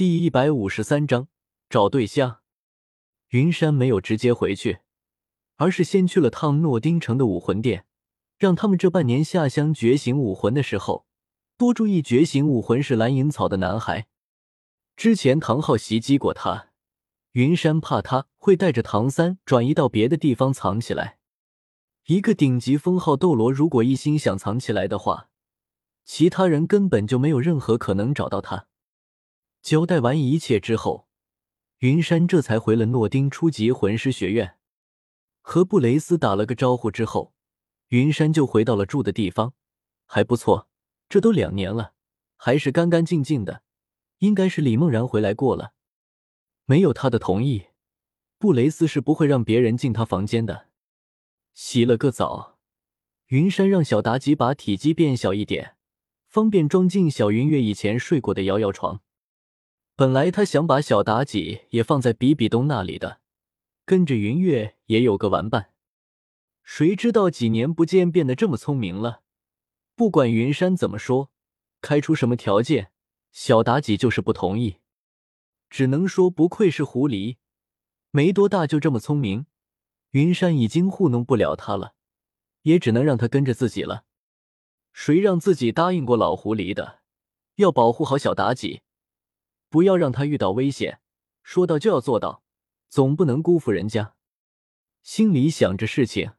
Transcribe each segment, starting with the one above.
第一百五十三章找对象。云山没有直接回去，而是先去了趟诺丁城的武魂殿，让他们这半年下乡觉醒武魂的时候，多注意觉醒武魂是蓝银草的男孩。之前唐昊袭击过他，云山怕他会带着唐三转移到别的地方藏起来。一个顶级封号斗罗，如果一心想藏起来的话，其他人根本就没有任何可能找到他。交代完一切之后，云山这才回了诺丁初级魂师学院，和布雷斯打了个招呼之后，云山就回到了住的地方。还不错，这都两年了，还是干干净净的，应该是李梦然回来过了。没有他的同意，布雷斯是不会让别人进他房间的。洗了个澡，云山让小妲己把体积变小一点，方便装进小云月以前睡过的摇摇床。本来他想把小妲己也放在比比东那里的，跟着云月也有个玩伴。谁知道几年不见变得这么聪明了？不管云山怎么说，开出什么条件，小妲己就是不同意。只能说不愧是狐狸，没多大就这么聪明。云山已经糊弄不了他了，也只能让他跟着自己了。谁让自己答应过老狐狸的，要保护好小妲己。不要让他遇到危险，说到就要做到，总不能辜负人家。心里想着事情，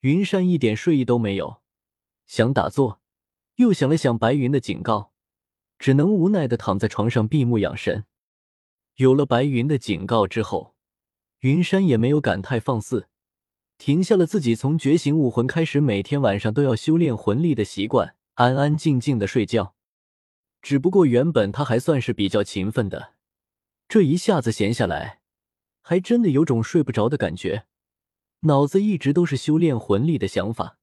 云山一点睡意都没有，想打坐，又想了想白云的警告，只能无奈的躺在床上闭目养神。有了白云的警告之后，云山也没有感太放肆，停下了自己从觉醒武魂开始每天晚上都要修炼魂力的习惯，安安静静的睡觉。只不过原本他还算是比较勤奋的，这一下子闲下来，还真的有种睡不着的感觉，脑子一直都是修炼魂力的想法。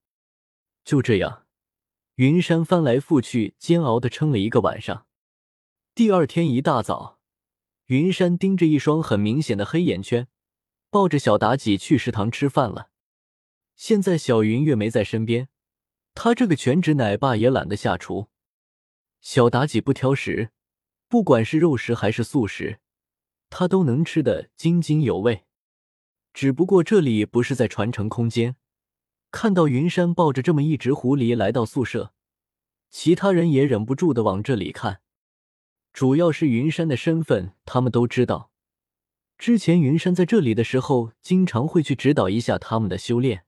就这样，云山翻来覆去，煎熬的撑了一个晚上。第二天一大早，云山盯着一双很明显的黑眼圈，抱着小妲己去食堂吃饭了。现在小云月没在身边，他这个全职奶爸也懒得下厨。小妲己不挑食，不管是肉食还是素食，她都能吃得津津有味。只不过这里不是在传承空间，看到云山抱着这么一只狐狸来到宿舍，其他人也忍不住的往这里看。主要是云山的身份，他们都知道。之前云山在这里的时候，经常会去指导一下他们的修炼。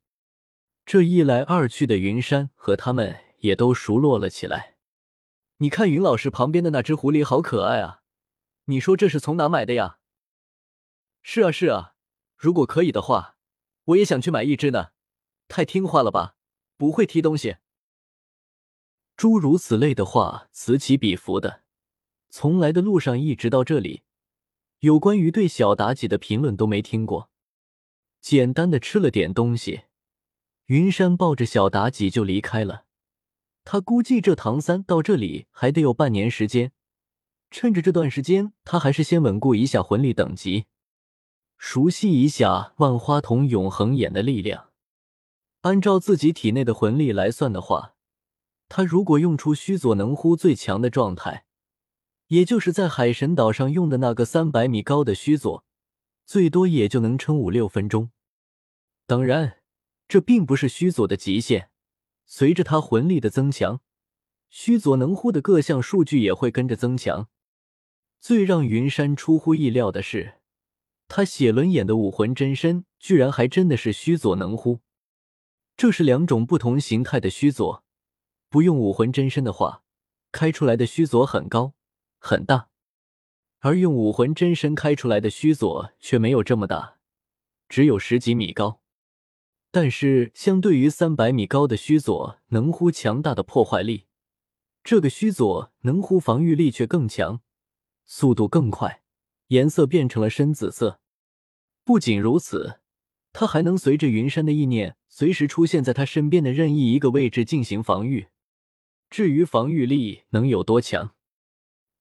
这一来二去的，云山和他们也都熟络了起来。你看云老师旁边的那只狐狸好可爱啊！你说这是从哪买的呀？是啊是啊，如果可以的话，我也想去买一只呢。太听话了吧，不会踢东西。诸如此类的话此起彼伏的。从来的路上一直到这里，有关于对小妲己的评论都没听过。简单的吃了点东西，云山抱着小妲己就离开了。他估计这唐三到这里还得有半年时间，趁着这段时间，他还是先稳固一下魂力等级，熟悉一下万花筒永恒眼的力量。按照自己体内的魂力来算的话，他如果用出须佐能乎最强的状态，也就是在海神岛上用的那个三百米高的须佐，最多也就能撑五六分钟。当然，这并不是须佐的极限。随着他魂力的增强，须佐能乎的各项数据也会跟着增强。最让云山出乎意料的是，他写轮眼的武魂真身居然还真的是须佐能乎。这是两种不同形态的须佐，不用武魂真身的话，开出来的须佐很高很大，而用武魂真身开出来的须佐却没有这么大，只有十几米高。但是，相对于三百米高的须佐能乎强大的破坏力，这个须佐能乎防御力却更强，速度更快，颜色变成了深紫色。不仅如此，它还能随着云山的意念，随时出现在他身边的任意一个位置进行防御。至于防御力能有多强，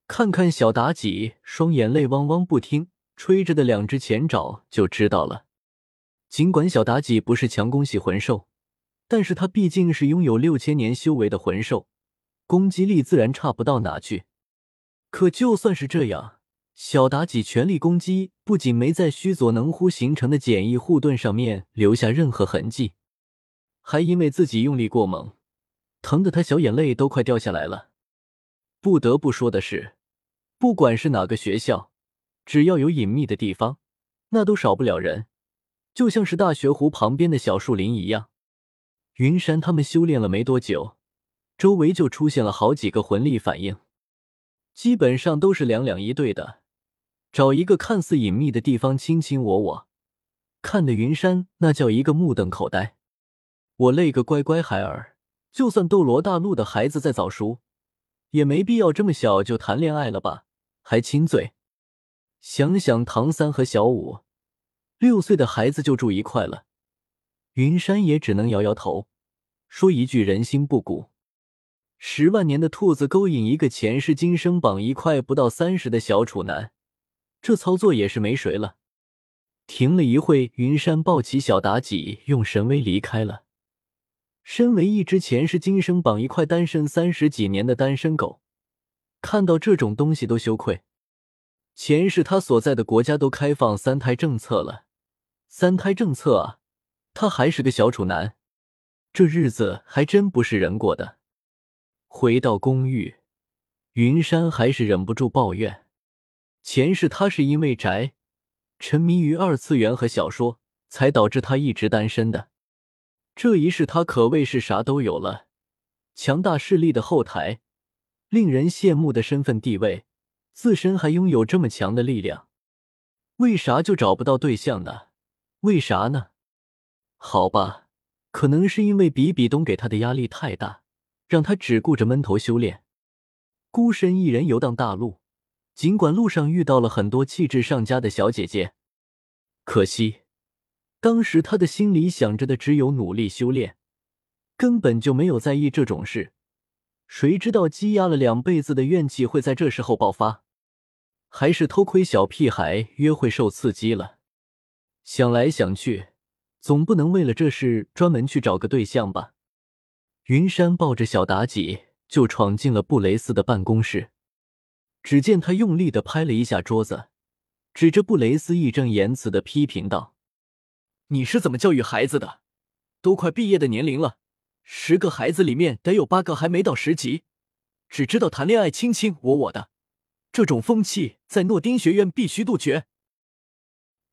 看看小妲己双眼泪汪汪不听吹着的两只前爪就知道了。尽管小妲己不是强攻系魂兽，但是她毕竟是拥有六千年修为的魂兽，攻击力自然差不到哪去。可就算是这样，小妲己全力攻击，不仅没在须佐能乎形成的简易护盾上面留下任何痕迹，还因为自己用力过猛，疼得他小眼泪都快掉下来了。不得不说的是，不管是哪个学校，只要有隐秘的地方，那都少不了人，就像是大学湖旁边的小树林一样。云山他们修炼了没多久，周围就出现了好几个魂力反应，基本上都是两两一对的。找一个看似隐秘的地方卿卿我我，看的云山那叫一个目瞪口呆。我勒个乖乖孩儿，就算斗罗大陆的孩子再早熟，也没必要这么小就谈恋爱了吧？还亲嘴？想想唐三和小五，六岁的孩子就住一块了，云山也只能摇摇头，说一句人心不古。十万年的兔子勾引一个前世今生榜一块不到三十的小处男。这操作也是没谁了。停了一会，云山抱起小妲己，用神威离开了。身为一只前世今生榜一块、单身三十几年的单身狗，看到这种东西都羞愧。前世他所在的国家都开放三胎政策了，三胎政策啊，他还是个小处男，这日子还真不是人过的。回到公寓，云山还是忍不住抱怨。前世他是因为宅，沉迷于二次元和小说，才导致他一直单身的。这一世他可谓是啥都有了：强大势力的后台，令人羡慕的身份地位，自身还拥有这么强的力量。为啥就找不到对象呢？为啥呢？好吧，可能是因为比比东给他的压力太大，让他只顾着闷头修炼，孤身一人游荡大陆。尽管路上遇到了很多气质上佳的小姐姐，可惜当时他的心里想着的只有努力修炼，根本就没有在意这种事。谁知道积压了两辈子的怨气会在这时候爆发？还是偷窥小屁孩约会受刺激了？想来想去，总不能为了这事专门去找个对象吧？云山抱着小妲己就闯进了布雷斯的办公室。只见他用力的拍了一下桌子，指着布雷斯义正言辞的批评道：“你是怎么教育孩子的？都快毕业的年龄了，十个孩子里面得有八个还没到十级，只知道谈恋爱卿卿我我的，这种风气在诺丁学院必须杜绝。”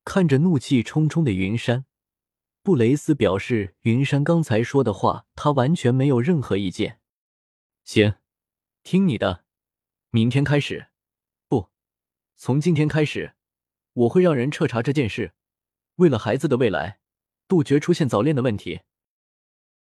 看着怒气冲冲的云山，布雷斯表示：“云山刚才说的话，他完全没有任何意见。行，听你的。”明天开始，不，从今天开始，我会让人彻查这件事。为了孩子的未来，杜绝出现早恋的问题。